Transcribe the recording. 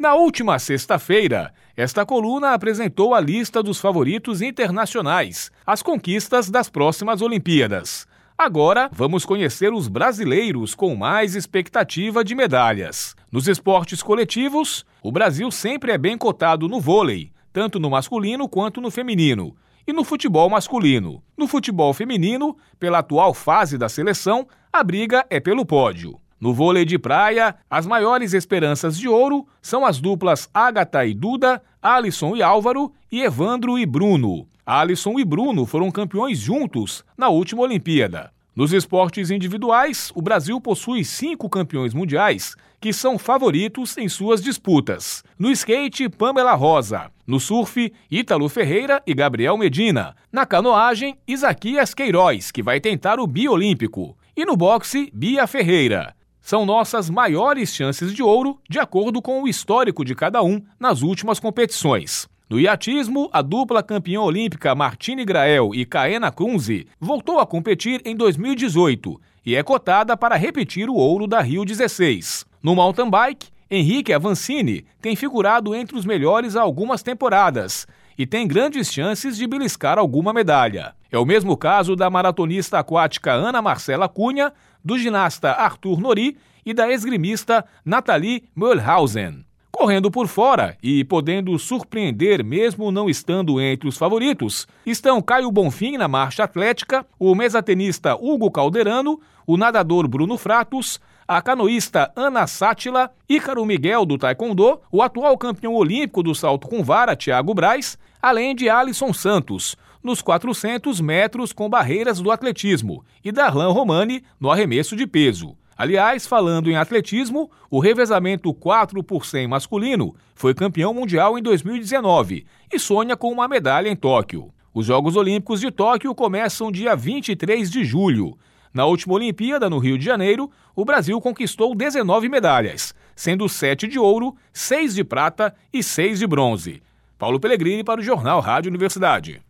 Na última sexta-feira, esta coluna apresentou a lista dos favoritos internacionais, as conquistas das próximas Olimpíadas. Agora, vamos conhecer os brasileiros com mais expectativa de medalhas. Nos esportes coletivos, o Brasil sempre é bem cotado no vôlei, tanto no masculino quanto no feminino, e no futebol masculino. No futebol feminino, pela atual fase da seleção, a briga é pelo pódio. No vôlei de praia, as maiores esperanças de ouro são as duplas Agatha e Duda, Alisson e Álvaro e Evandro e Bruno. Alisson e Bruno foram campeões juntos na última Olimpíada. Nos esportes individuais, o Brasil possui cinco campeões mundiais que são favoritos em suas disputas. No skate, Pamela Rosa. No surf, Ítalo Ferreira e Gabriel Medina. Na canoagem, Isaquias Queiroz, que vai tentar o biolímpico. E no boxe, Bia Ferreira são nossas maiores chances de ouro, de acordo com o histórico de cada um nas últimas competições. No iatismo, a dupla campeã olímpica Martine Grael e Kaena Kunze voltou a competir em 2018 e é cotada para repetir o ouro da Rio 16. No mountain bike, Henrique Avancini tem figurado entre os melhores há algumas temporadas e tem grandes chances de beliscar alguma medalha. É o mesmo caso da maratonista aquática Ana Marcela Cunha, do ginasta Arthur Nori e da esgrimista Nathalie Möhlhausen. Correndo por fora e podendo surpreender mesmo não estando entre os favoritos, estão Caio Bonfim na marcha atlética, o mesatenista Hugo Calderano, o nadador Bruno Fratos, a canoísta Ana Sátila, Ícaro Miguel do Taekwondo, o atual campeão olímpico do salto com vara Thiago Braz, além de Alisson Santos, nos 400 metros com barreiras do atletismo, e Darlan Romani no arremesso de peso. Aliás, falando em atletismo, o revezamento 4 por 100 masculino foi campeão mundial em 2019 e sonha com uma medalha em Tóquio. Os Jogos Olímpicos de Tóquio começam dia 23 de julho. Na última Olimpíada, no Rio de Janeiro, o Brasil conquistou 19 medalhas, sendo 7 de ouro, 6 de prata e 6 de bronze. Paulo Pellegrini para o Jornal Rádio Universidade.